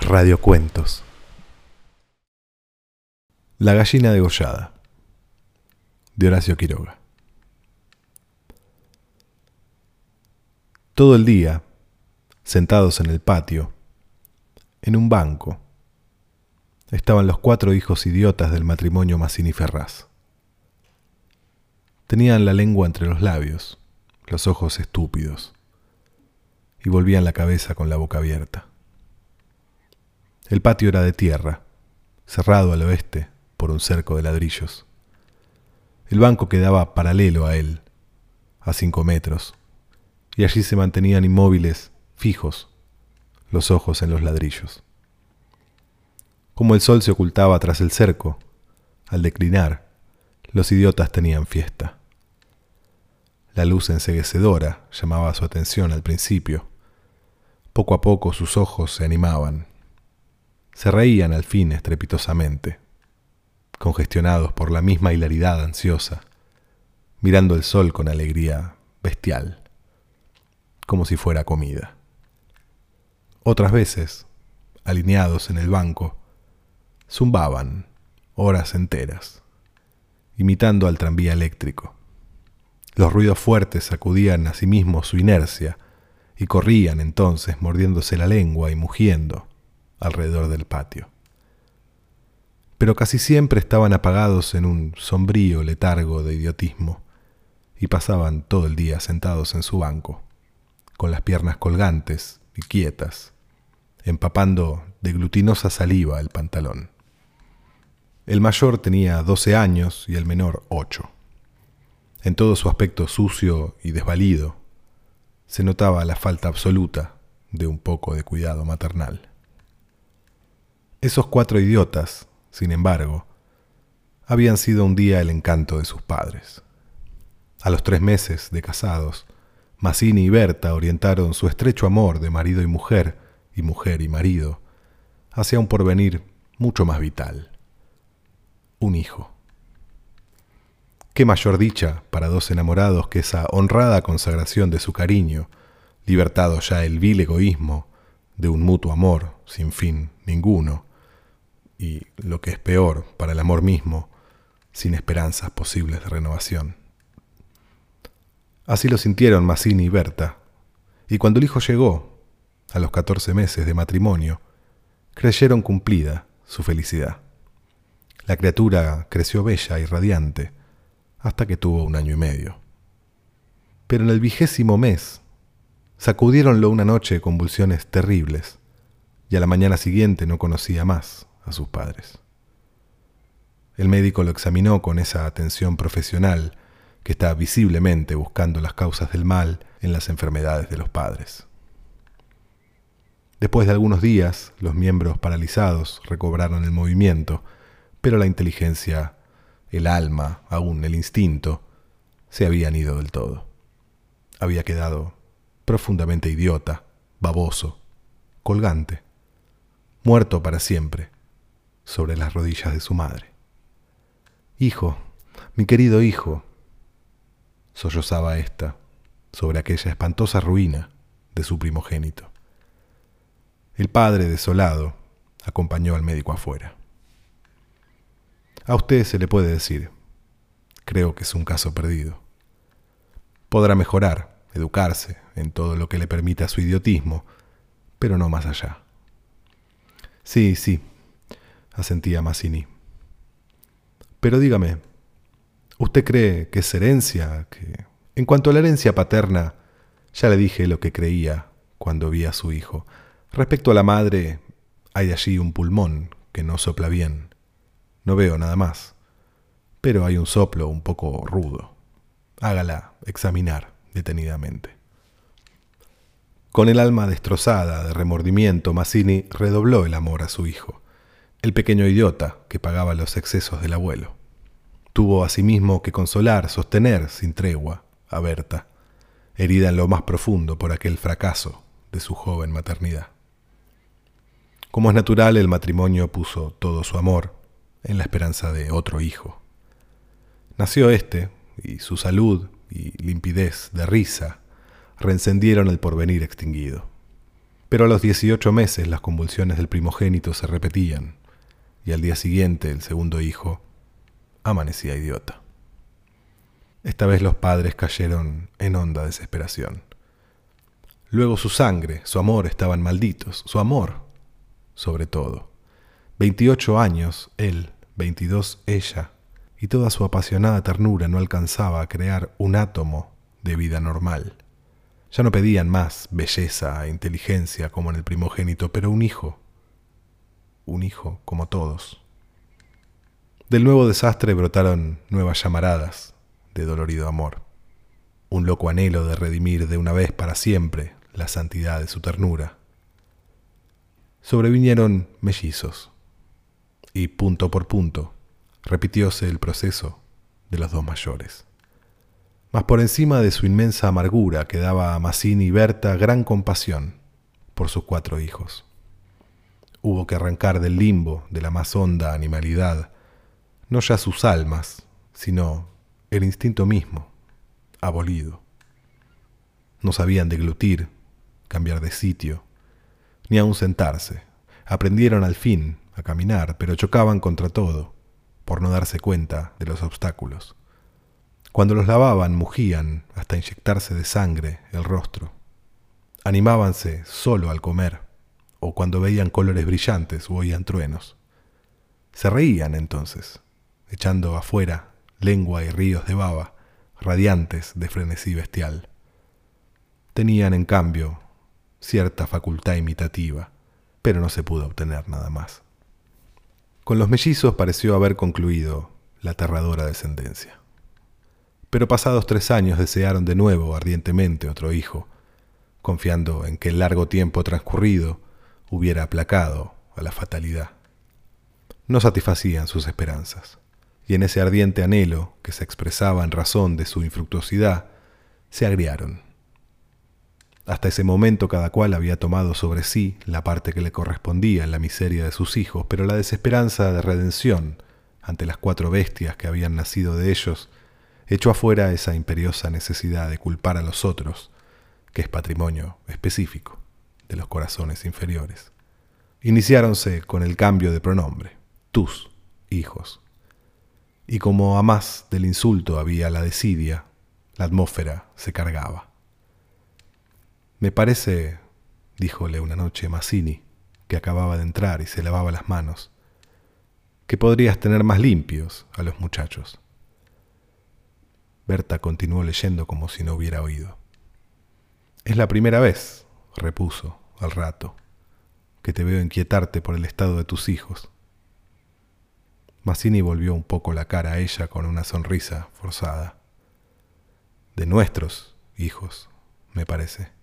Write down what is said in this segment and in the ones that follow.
Radiocuentos. La gallina degollada. De Horacio Quiroga. Todo el día, sentados en el patio, en un banco, estaban los cuatro hijos idiotas del matrimonio Massini Ferraz. Tenían la lengua entre los labios, los ojos estúpidos, y volvían la cabeza con la boca abierta. El patio era de tierra, cerrado al oeste por un cerco de ladrillos. El banco quedaba paralelo a él, a cinco metros, y allí se mantenían inmóviles, fijos, los ojos en los ladrillos. Como el sol se ocultaba tras el cerco, al declinar, los idiotas tenían fiesta. La luz enseguecedora llamaba su atención al principio. Poco a poco sus ojos se animaban. Se reían al fin estrepitosamente, congestionados por la misma hilaridad ansiosa, mirando el sol con alegría bestial, como si fuera comida. Otras veces, alineados en el banco, zumbaban horas enteras, imitando al tranvía eléctrico. Los ruidos fuertes sacudían a sí mismos su inercia y corrían entonces mordiéndose la lengua y mugiendo alrededor del patio. Pero casi siempre estaban apagados en un sombrío letargo de idiotismo y pasaban todo el día sentados en su banco, con las piernas colgantes y quietas, empapando de glutinosa saliva el pantalón. El mayor tenía doce años y el menor ocho. En todo su aspecto sucio y desvalido se notaba la falta absoluta de un poco de cuidado maternal. Esos cuatro idiotas, sin embargo, habían sido un día el encanto de sus padres. A los tres meses de casados, Mazzini y Berta orientaron su estrecho amor de marido y mujer, y mujer y marido, hacia un porvenir mucho más vital. Un hijo. Qué mayor dicha para dos enamorados que esa honrada consagración de su cariño, libertado ya el vil egoísmo de un mutuo amor sin fin ninguno, y lo que es peor para el amor mismo, sin esperanzas posibles de renovación. Así lo sintieron Mazzini y Berta, y cuando el hijo llegó, a los catorce meses de matrimonio, creyeron cumplida su felicidad. La criatura creció bella y radiante, hasta que tuvo un año y medio. Pero en el vigésimo mes, sacudieronlo una noche convulsiones terribles, y a la mañana siguiente no conocía más a sus padres. El médico lo examinó con esa atención profesional que está visiblemente buscando las causas del mal en las enfermedades de los padres. Después de algunos días, los miembros paralizados recobraron el movimiento, pero la inteligencia el alma, aún el instinto, se habían ido del todo. Había quedado profundamente idiota, baboso, colgante, muerto para siempre, sobre las rodillas de su madre. Hijo, mi querido hijo, sollozaba ésta sobre aquella espantosa ruina de su primogénito. El padre, desolado, acompañó al médico afuera. A usted se le puede decir, creo que es un caso perdido. Podrá mejorar, educarse en todo lo que le permita su idiotismo, pero no más allá. Sí, sí, asentía Mazzini. Pero dígame, ¿usted cree que es herencia? Que... En cuanto a la herencia paterna, ya le dije lo que creía cuando vi a su hijo. Respecto a la madre, hay allí un pulmón que no sopla bien. No veo nada más. Pero hay un soplo un poco rudo. Hágala examinar detenidamente. Con el alma destrozada de remordimiento, Mazzini redobló el amor a su hijo, el pequeño idiota que pagaba los excesos del abuelo. Tuvo asimismo que consolar, sostener sin tregua a Berta, herida en lo más profundo por aquel fracaso de su joven maternidad. Como es natural, el matrimonio puso todo su amor en la esperanza de otro hijo. Nació este, y su salud y limpidez de risa reencendieron el porvenir extinguido. Pero a los 18 meses las convulsiones del primogénito se repetían, y al día siguiente el segundo hijo amanecía idiota. Esta vez los padres cayeron en honda desesperación. Luego su sangre, su amor estaban malditos, su amor, sobre todo. Veintiocho años, él, veintidós ella, y toda su apasionada ternura no alcanzaba a crear un átomo de vida normal. Ya no pedían más belleza e inteligencia como en el primogénito, pero un hijo, un hijo como todos. Del nuevo desastre brotaron nuevas llamaradas de dolorido amor, un loco anhelo de redimir de una vez para siempre la santidad de su ternura. Sobrevinieron mellizos, y punto por punto repitióse el proceso de los dos mayores. Mas por encima de su inmensa amargura quedaba a Mazzini y Berta gran compasión por sus cuatro hijos. Hubo que arrancar del limbo de la más honda animalidad, no ya sus almas, sino el instinto mismo, abolido. No sabían deglutir, cambiar de sitio, ni aun sentarse. Aprendieron al fin a caminar, pero chocaban contra todo, por no darse cuenta de los obstáculos. Cuando los lavaban, mugían hasta inyectarse de sangre el rostro. Animábanse solo al comer o cuando veían colores brillantes o oían truenos. Se reían entonces, echando afuera lengua y ríos de baba, radiantes de frenesí bestial. Tenían, en cambio, cierta facultad imitativa, pero no se pudo obtener nada más. Con los mellizos pareció haber concluido la aterradora descendencia. Pero pasados tres años desearon de nuevo ardientemente otro hijo, confiando en que el largo tiempo transcurrido hubiera aplacado a la fatalidad. No satisfacían sus esperanzas, y en ese ardiente anhelo que se expresaba en razón de su infructuosidad, se agriaron. Hasta ese momento cada cual había tomado sobre sí la parte que le correspondía en la miseria de sus hijos, pero la desesperanza de redención ante las cuatro bestias que habían nacido de ellos echó afuera esa imperiosa necesidad de culpar a los otros, que es patrimonio específico de los corazones inferiores. Iniciáronse con el cambio de pronombre, tus hijos. Y como a más del insulto había la desidia, la atmósfera se cargaba. Me parece, díjole una noche Mazzini, que acababa de entrar y se lavaba las manos, que podrías tener más limpios a los muchachos. Berta continuó leyendo como si no hubiera oído. Es la primera vez, repuso al rato, que te veo inquietarte por el estado de tus hijos. Mazzini volvió un poco la cara a ella con una sonrisa forzada. De nuestros hijos, me parece.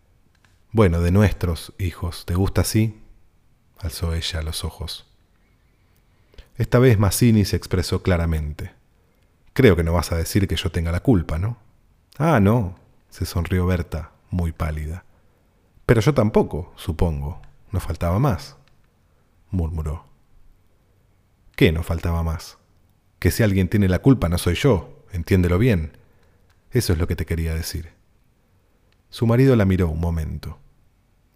Bueno, de nuestros hijos. ¿Te gusta así? alzó ella los ojos. Esta vez Mazzini se expresó claramente. Creo que no vas a decir que yo tenga la culpa, ¿no? Ah, no, se sonrió Berta, muy pálida. Pero yo tampoco, supongo. No faltaba más, murmuró. ¿Qué no faltaba más? Que si alguien tiene la culpa no soy yo, entiéndelo bien. Eso es lo que te quería decir. Su marido la miró un momento,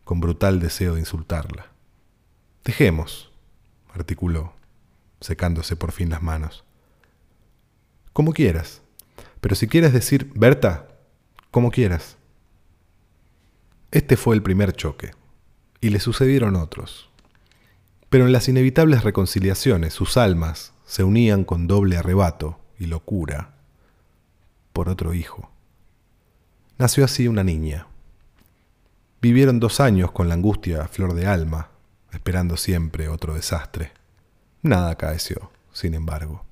con brutal deseo de insultarla. Dejemos, articuló, secándose por fin las manos. Como quieras, pero si quieres decir, Berta, como quieras. Este fue el primer choque, y le sucedieron otros. Pero en las inevitables reconciliaciones sus almas se unían con doble arrebato y locura por otro hijo. Nació así una niña. Vivieron dos años con la angustia a flor de alma, esperando siempre otro desastre. Nada acaeció, sin embargo,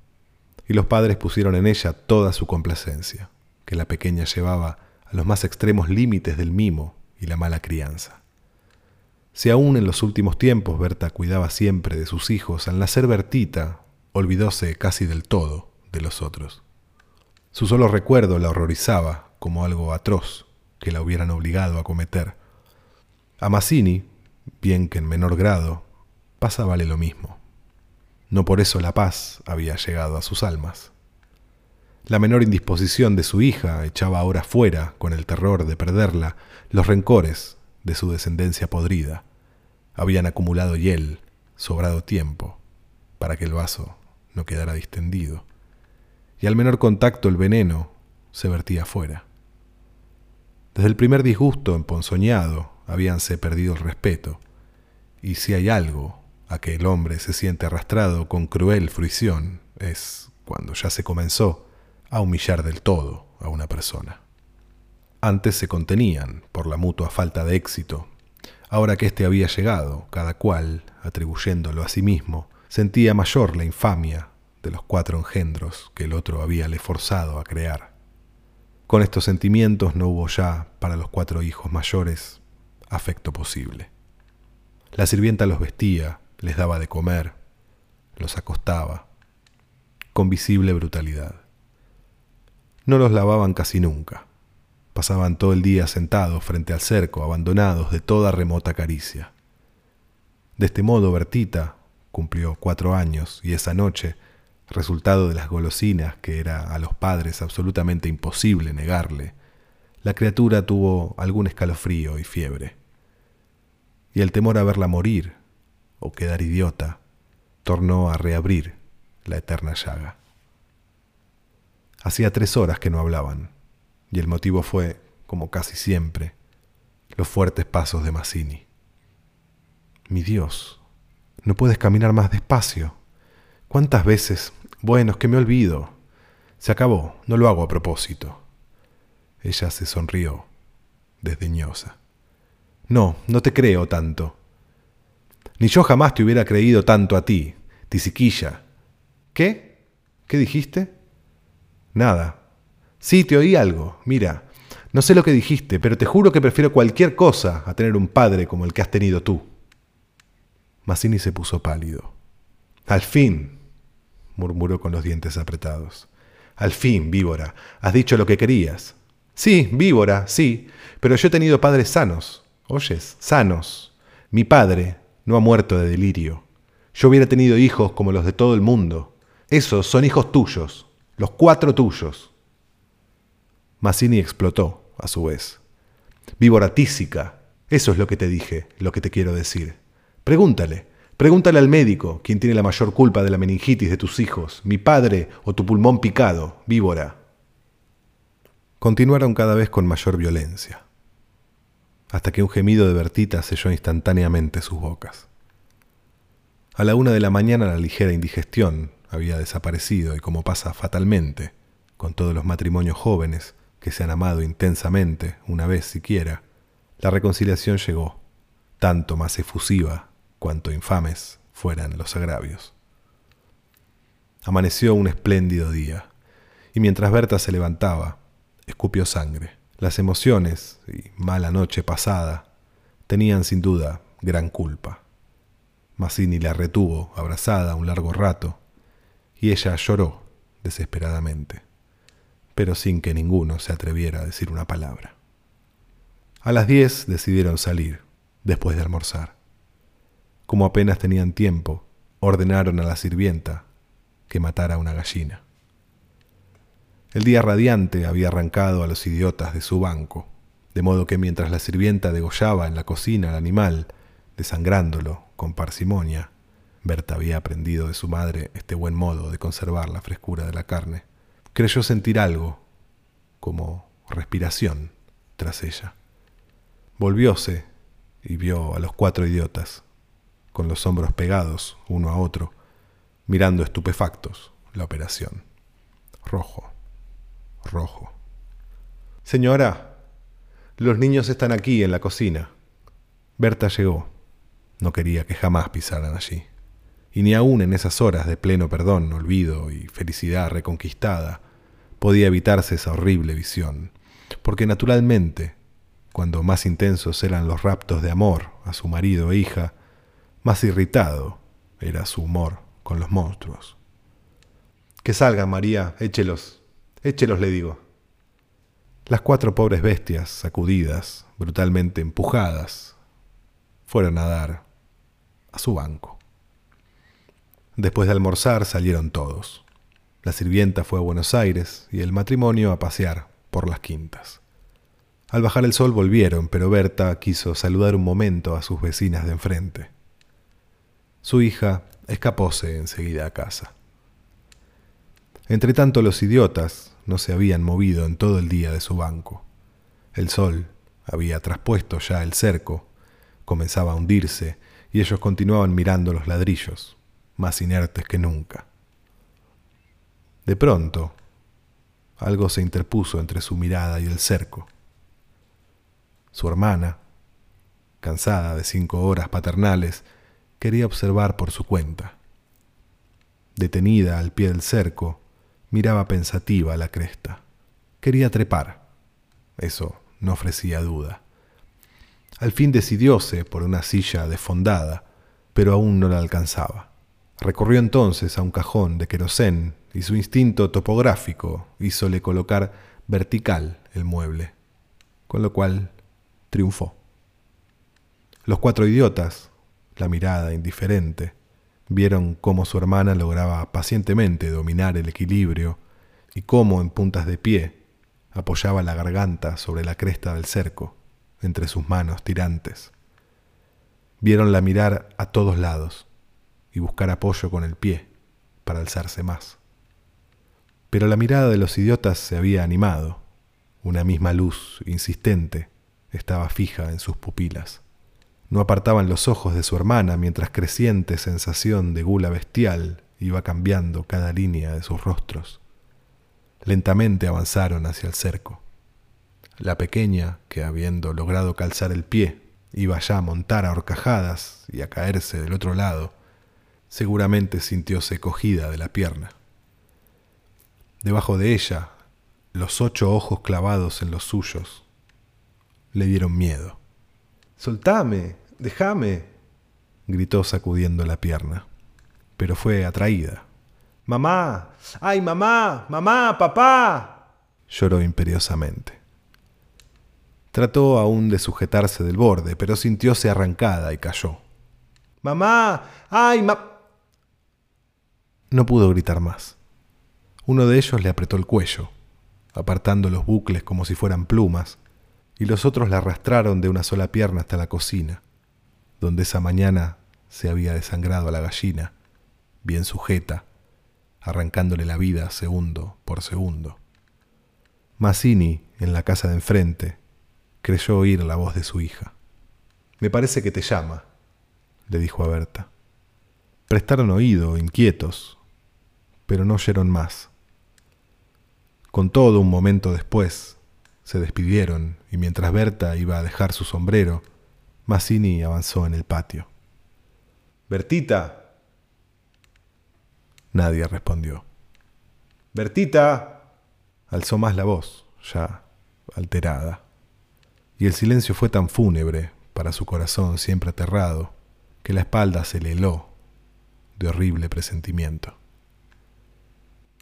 y los padres pusieron en ella toda su complacencia, que la pequeña llevaba a los más extremos límites del mimo y la mala crianza. Si aún en los últimos tiempos Berta cuidaba siempre de sus hijos, al nacer Bertita olvidóse casi del todo de los otros. Su solo recuerdo la horrorizaba como algo atroz que la hubieran obligado a cometer. A Mazzini, bien que en menor grado, pasábale lo mismo. No por eso la paz había llegado a sus almas. La menor indisposición de su hija echaba ahora fuera, con el terror de perderla, los rencores de su descendencia podrida. Habían acumulado hiel, sobrado tiempo, para que el vaso no quedara distendido. Y al menor contacto el veneno se vertía afuera. Desde el primer disgusto emponzoñado habíanse perdido el respeto, y si hay algo a que el hombre se siente arrastrado con cruel fruición es cuando ya se comenzó a humillar del todo a una persona. Antes se contenían por la mutua falta de éxito. Ahora que éste había llegado, cada cual, atribuyéndolo a sí mismo, sentía mayor la infamia de los cuatro engendros que el otro habíale forzado a crear. Con estos sentimientos no hubo ya, para los cuatro hijos mayores, afecto posible. La sirvienta los vestía, les daba de comer, los acostaba, con visible brutalidad. No los lavaban casi nunca. Pasaban todo el día sentados frente al cerco, abandonados de toda remota caricia. De este modo, Bertita cumplió cuatro años y esa noche, resultado de las golosinas que era a los padres absolutamente imposible negarle, la criatura tuvo algún escalofrío y fiebre. Y el temor a verla morir o quedar idiota tornó a reabrir la eterna llaga. Hacía tres horas que no hablaban, y el motivo fue, como casi siempre, los fuertes pasos de Mazzini. Mi Dios, no puedes caminar más despacio. ¿Cuántas veces? Bueno, es que me olvido. Se acabó, no lo hago a propósito. Ella se sonrió, desdeñosa. No, no te creo tanto. Ni yo jamás te hubiera creído tanto a ti, tisiquilla. ¿Qué? ¿Qué dijiste? Nada. Sí, te oí algo. Mira, no sé lo que dijiste, pero te juro que prefiero cualquier cosa a tener un padre como el que has tenido tú. Mazzini se puso pálido. Al fin, murmuró con los dientes apretados. Al fin, víbora, has dicho lo que querías. Sí, víbora, sí, pero yo he tenido padres sanos. ¿Oyes? Sanos. Mi padre, no ha muerto de delirio. Yo hubiera tenido hijos como los de todo el mundo. Esos son hijos tuyos, los cuatro tuyos. Mazzini explotó, a su vez. Víbora tísica, eso es lo que te dije, lo que te quiero decir. Pregúntale, pregúntale al médico, quien tiene la mayor culpa de la meningitis de tus hijos, mi padre o tu pulmón picado, víbora. Continuaron cada vez con mayor violencia hasta que un gemido de Bertita selló instantáneamente sus bocas. A la una de la mañana la ligera indigestión había desaparecido y como pasa fatalmente con todos los matrimonios jóvenes que se han amado intensamente una vez siquiera, la reconciliación llegó, tanto más efusiva cuanto infames fueran los agravios. Amaneció un espléndido día, y mientras Berta se levantaba, escupió sangre. Las emociones y mala noche pasada tenían sin duda gran culpa. Mazzini la retuvo abrazada un largo rato y ella lloró desesperadamente, pero sin que ninguno se atreviera a decir una palabra. A las diez decidieron salir, después de almorzar. Como apenas tenían tiempo, ordenaron a la sirvienta que matara una gallina. El día radiante había arrancado a los idiotas de su banco, de modo que mientras la sirvienta degollaba en la cocina al animal, desangrándolo con parsimonia, Berta había aprendido de su madre este buen modo de conservar la frescura de la carne. Creyó sentir algo, como respiración, tras ella. Volvióse y vio a los cuatro idiotas, con los hombros pegados uno a otro, mirando estupefactos la operación. Rojo, rojo. Señora, los niños están aquí en la cocina. Berta llegó. No quería que jamás pisaran allí. Y ni aun en esas horas de pleno perdón, olvido y felicidad reconquistada, podía evitarse esa horrible visión, porque naturalmente, cuando más intensos eran los raptos de amor a su marido e hija, más irritado era su humor con los monstruos. Que salgan, María, échelos, Échelos, le digo. Las cuatro pobres bestias, sacudidas, brutalmente empujadas, fueron a dar a su banco. Después de almorzar salieron todos. La sirvienta fue a Buenos Aires y el matrimonio a pasear por las quintas. Al bajar el sol volvieron, pero Berta quiso saludar un momento a sus vecinas de enfrente. Su hija escapóse enseguida a casa. Entretanto los idiotas no se habían movido en todo el día de su banco. El sol había traspuesto ya el cerco, comenzaba a hundirse, y ellos continuaban mirando los ladrillos, más inertes que nunca. De pronto, algo se interpuso entre su mirada y el cerco. Su hermana, cansada de cinco horas paternales, quería observar por su cuenta. Detenida al pie del cerco, miraba pensativa la cresta. Quería trepar. Eso no ofrecía duda. Al fin decidióse por una silla desfondada, pero aún no la alcanzaba. Recorrió entonces a un cajón de querosén y su instinto topográfico hízole colocar vertical el mueble, con lo cual triunfó. Los cuatro idiotas, la mirada indiferente, vieron cómo su hermana lograba pacientemente dominar el equilibrio y cómo en puntas de pie apoyaba la garganta sobre la cresta del cerco, entre sus manos tirantes. Vieronla mirar a todos lados y buscar apoyo con el pie para alzarse más. Pero la mirada de los idiotas se había animado. Una misma luz insistente estaba fija en sus pupilas. No apartaban los ojos de su hermana mientras creciente sensación de gula bestial iba cambiando cada línea de sus rostros. Lentamente avanzaron hacia el cerco. La pequeña, que habiendo logrado calzar el pie, iba ya a montar a horcajadas y a caerse del otro lado, seguramente sintióse cogida de la pierna. Debajo de ella, los ocho ojos clavados en los suyos le dieron miedo. Soltame, déjame, gritó sacudiendo la pierna, pero fue atraída Mamá, ay mamá, mamá, papá, lloró imperiosamente. Trató aún de sujetarse del borde, pero sintióse arrancada y cayó. Mamá, ay, ma... No pudo gritar más. Uno de ellos le apretó el cuello, apartando los bucles como si fueran plumas, y los otros la arrastraron de una sola pierna hasta la cocina, donde esa mañana se había desangrado a la gallina, bien sujeta, arrancándole la vida segundo por segundo. Mazzini, en la casa de enfrente, creyó oír la voz de su hija. Me parece que te llama, le dijo a Berta. Prestaron oído, inquietos, pero no oyeron más. Con todo, un momento después, se despidieron y mientras Berta iba a dejar su sombrero, Mazzini avanzó en el patio. Bertita, Nadie respondió. Bertita. alzó más la voz, ya alterada. Y el silencio fue tan fúnebre para su corazón siempre aterrado, que la espalda se le heló de horrible presentimiento.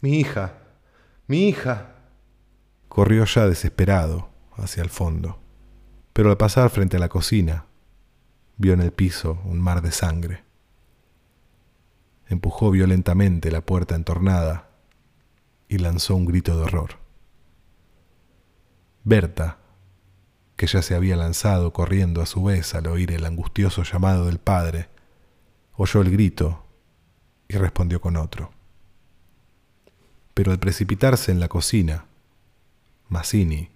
Mi hija, mi hija. Corrió ya desesperado hacia el fondo, pero al pasar frente a la cocina, vio en el piso un mar de sangre empujó violentamente la puerta entornada y lanzó un grito de horror. Berta, que ya se había lanzado corriendo a su vez al oír el angustioso llamado del padre, oyó el grito y respondió con otro. Pero al precipitarse en la cocina, Mazzini,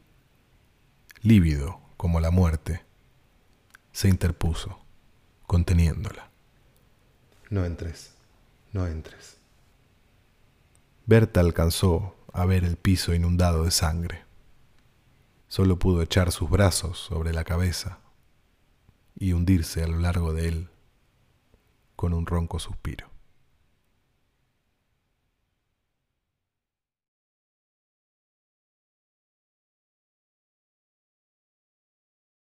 lívido como la muerte, se interpuso, conteniéndola. No entres no entres. Berta alcanzó a ver el piso inundado de sangre. Solo pudo echar sus brazos sobre la cabeza y hundirse a lo largo de él con un ronco suspiro.